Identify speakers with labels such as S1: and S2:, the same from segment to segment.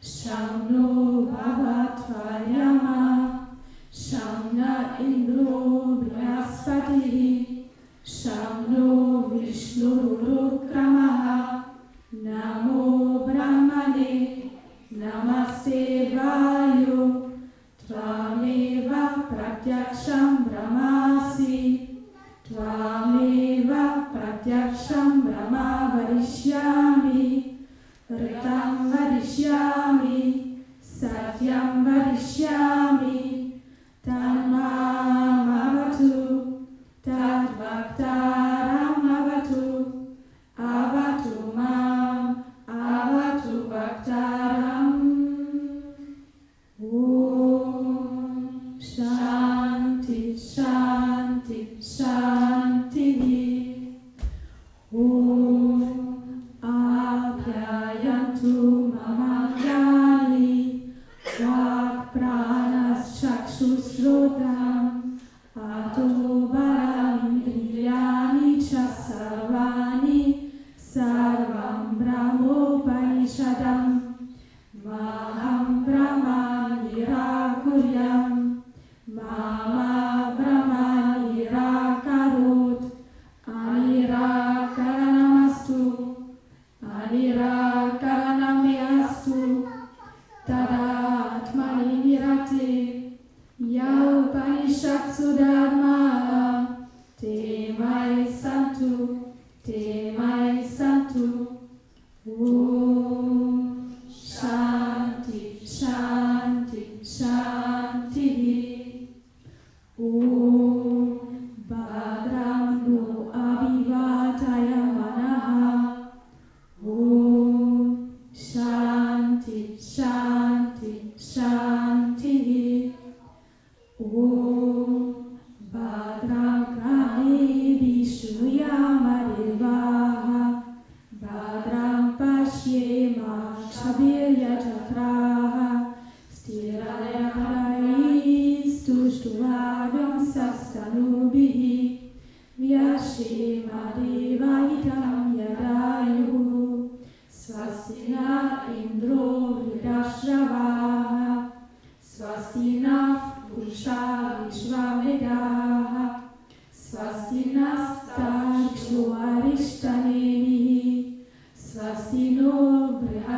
S1: Sham no Baba Tvayama, Sham Yeah. sarvam brahmo parishadam Two.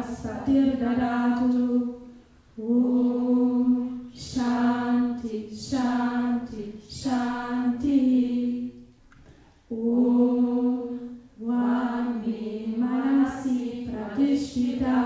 S1: Satirgadatu. Om Shanti, Shanti, Shanti. Om Vami Manasi Pratishita.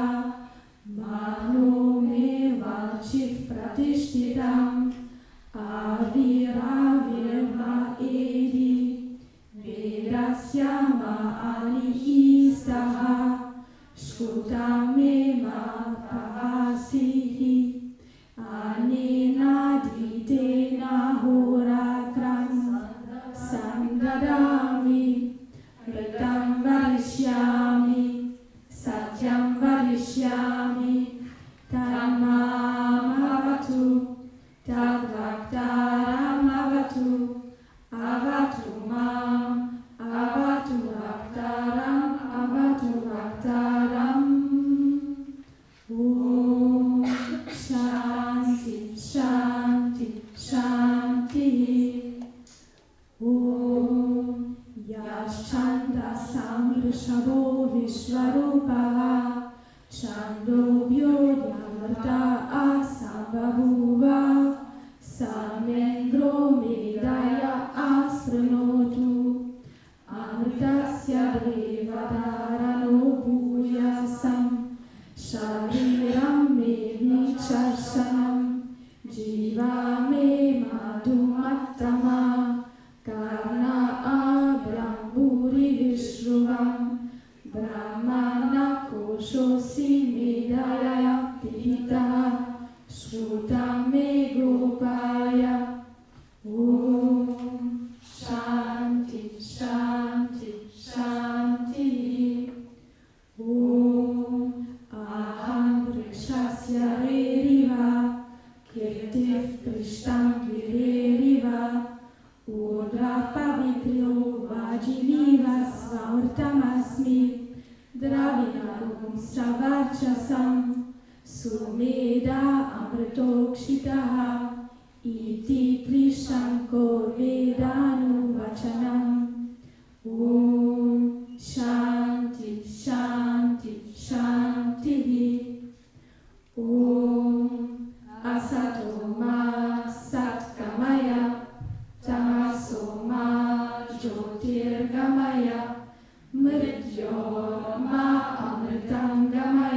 S1: शवो विश्वरूपः छान्दोभ्यो ज्ञानता आसाम्बभूव सामेन्द्रो मेधाय आशृणोतु अमृतस्य Vishruvam Brahmana Koshosa tamasmi Dravinarum Savarchasam, Sumeda amritokshitaha Iti prisham Vedanu vachanam Om Mırıcı olma, alırdan damar.